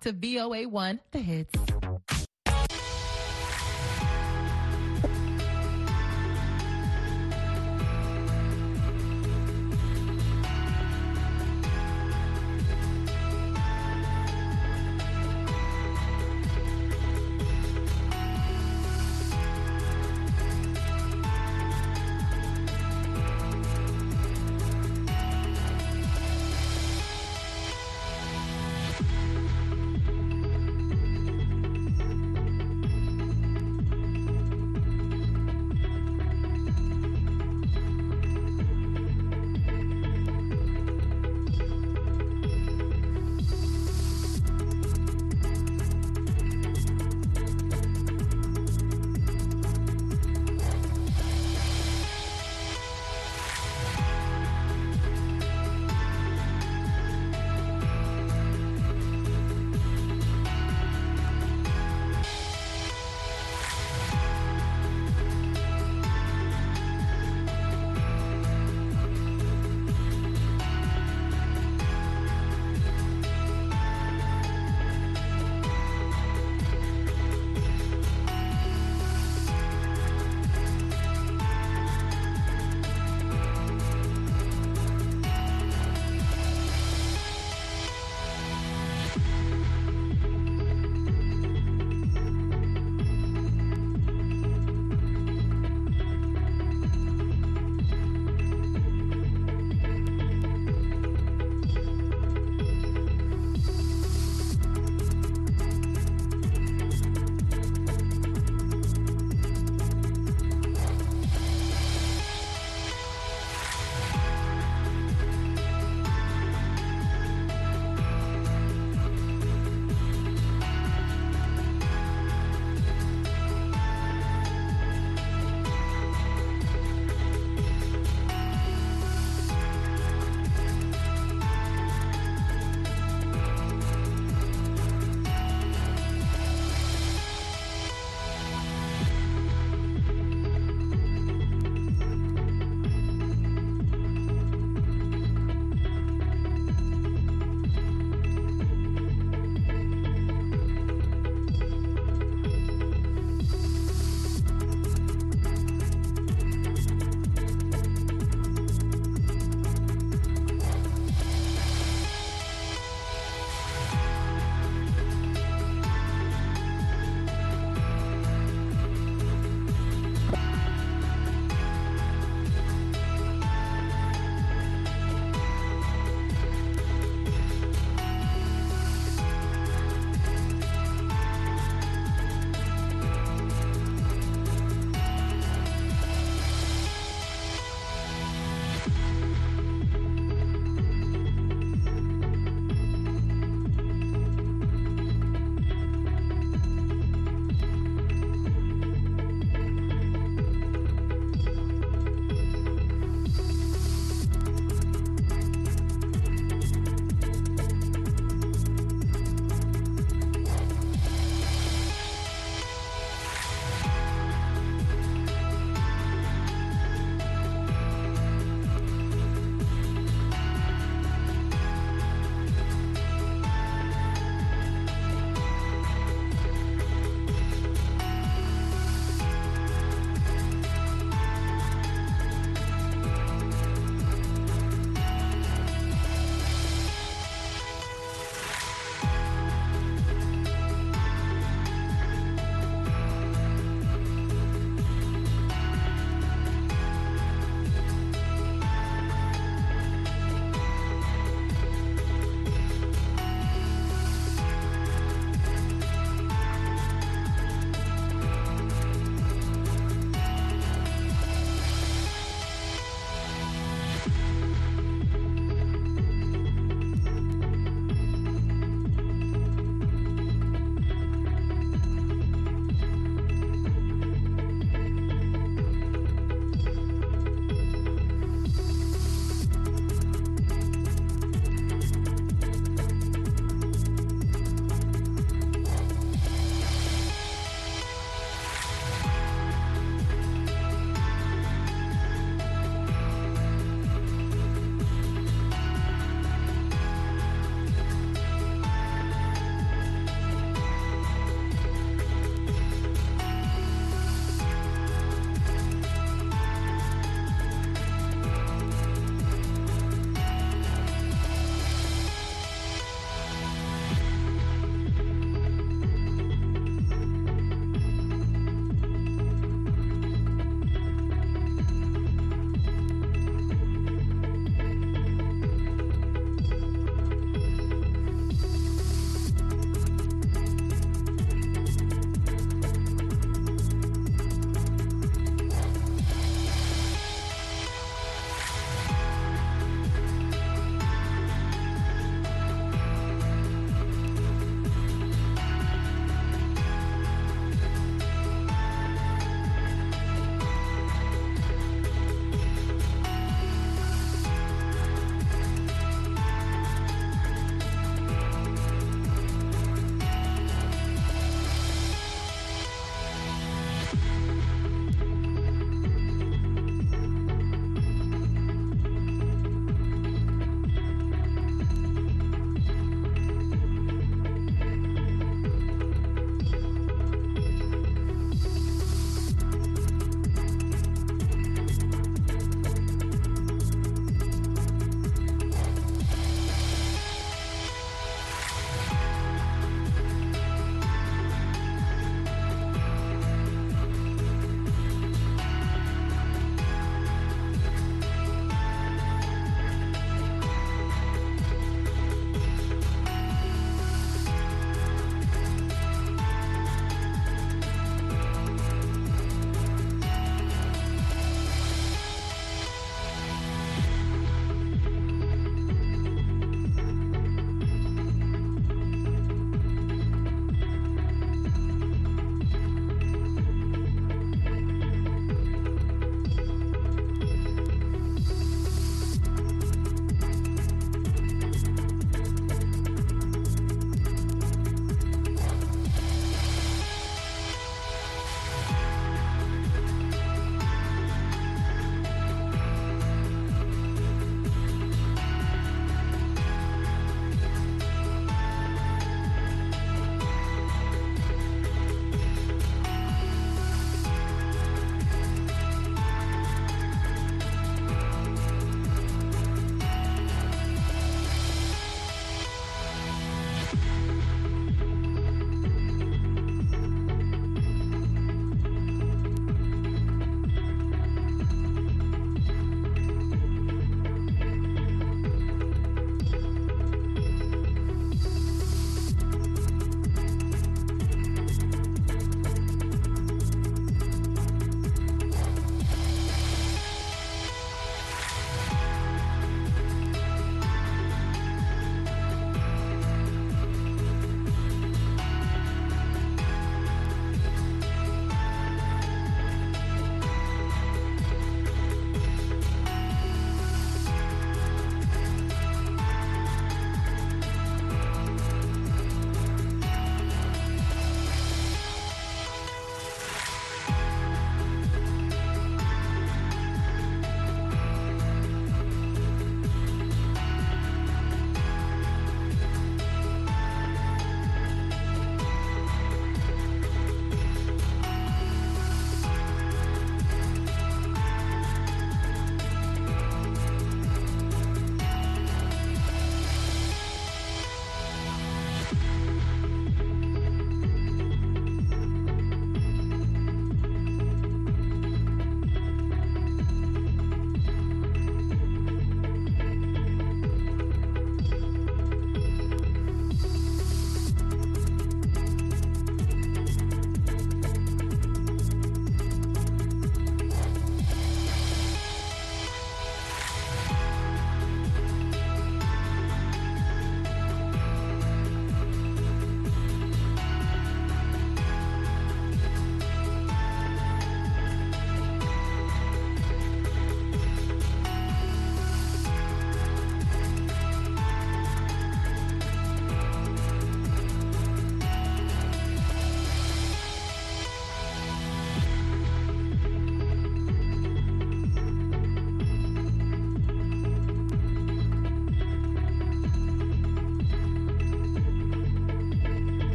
to VOA1 The Hits.